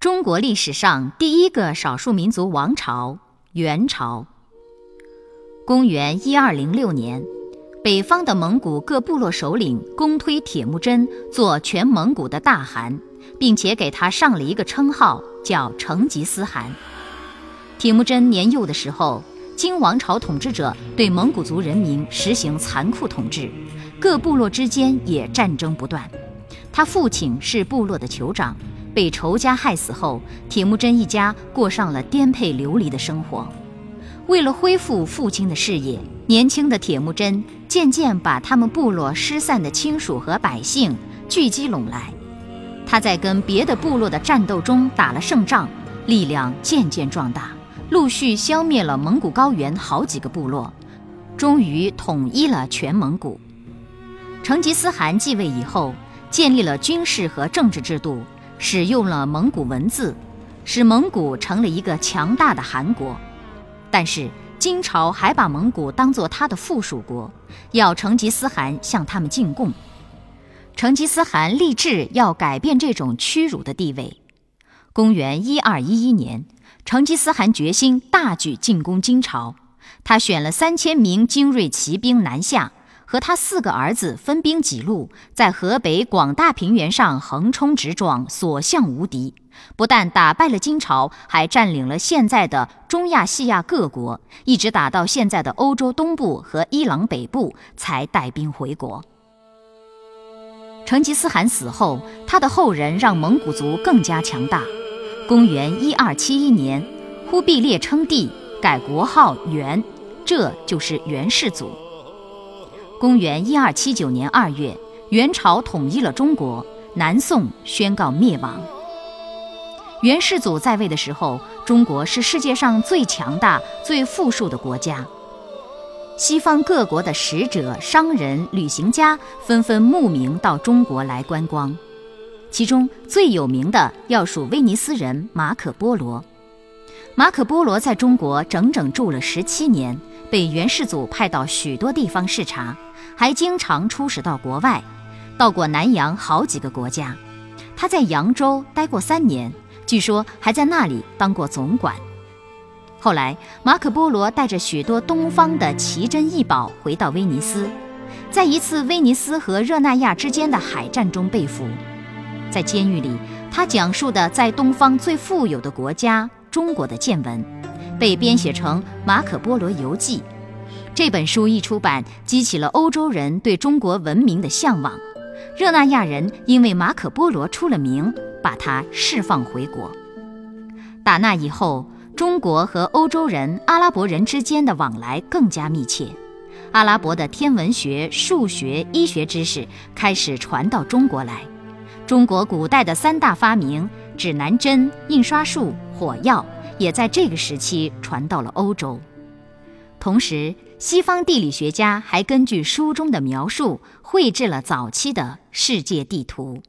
中国历史上第一个少数民族王朝——元朝。公元一二零六年，北方的蒙古各部落首领公推铁木真做全蒙古的大汗，并且给他上了一个称号，叫成吉思汗。铁木真年幼的时候，金王朝统治者对蒙古族人民实行残酷统治，各部落之间也战争不断。他父亲是部落的酋长。被仇家害死后，铁木真一家过上了颠沛流离的生活。为了恢复父亲的事业，年轻的铁木真渐渐把他们部落失散的亲属和百姓聚集拢来。他在跟别的部落的战斗中打了胜仗，力量渐渐壮大，陆续消灭了蒙古高原好几个部落，终于统一了全蒙古。成吉思汗继位以后，建立了军事和政治制度。使用了蒙古文字，使蒙古成了一个强大的汗国。但是金朝还把蒙古当作他的附属国，要成吉思汗向他们进贡。成吉思汗立志要改变这种屈辱的地位。公元一二一一年，成吉思汗决心大举进攻金朝，他选了三千名精锐骑兵南下。和他四个儿子分兵几路，在河北广大平原上横冲直撞，所向无敌。不但打败了金朝，还占领了现在的中亚细亚各国，一直打到现在的欧洲东部和伊朗北部，才带兵回国。成吉思汗死后，他的后人让蒙古族更加强大。公元一二七一年，忽必烈称帝，改国号元，这就是元世祖。公元一二七九年二月，元朝统一了中国，南宋宣告灭亡。元世祖在位的时候，中国是世界上最强大、最富庶的国家。西方各国的使者、商人、旅行家纷纷慕名到中国来观光，其中最有名的要数威尼斯人马可·波罗。马可·波罗在中国整整住了十七年，被元世祖派到许多地方视察。还经常出使到国外，到过南洋好几个国家。他在扬州待过三年，据说还在那里当过总管。后来，马可·波罗带着许多东方的奇珍异宝回到威尼斯，在一次威尼斯和热那亚之间的海战中被俘。在监狱里，他讲述的在东方最富有的国家中国的见闻，被编写成《马可·波罗游记》。这本书一出版，激起了欧洲人对中国文明的向往。热那亚人因为马可·波罗出了名，把他释放回国。打那以后，中国和欧洲人、阿拉伯人之间的往来更加密切。阿拉伯的天文学、数学、医学知识开始传到中国来。中国古代的三大发明——指南针、印刷术、火药，也在这个时期传到了欧洲。同时，西方地理学家还根据书中的描述绘制了早期的世界地图。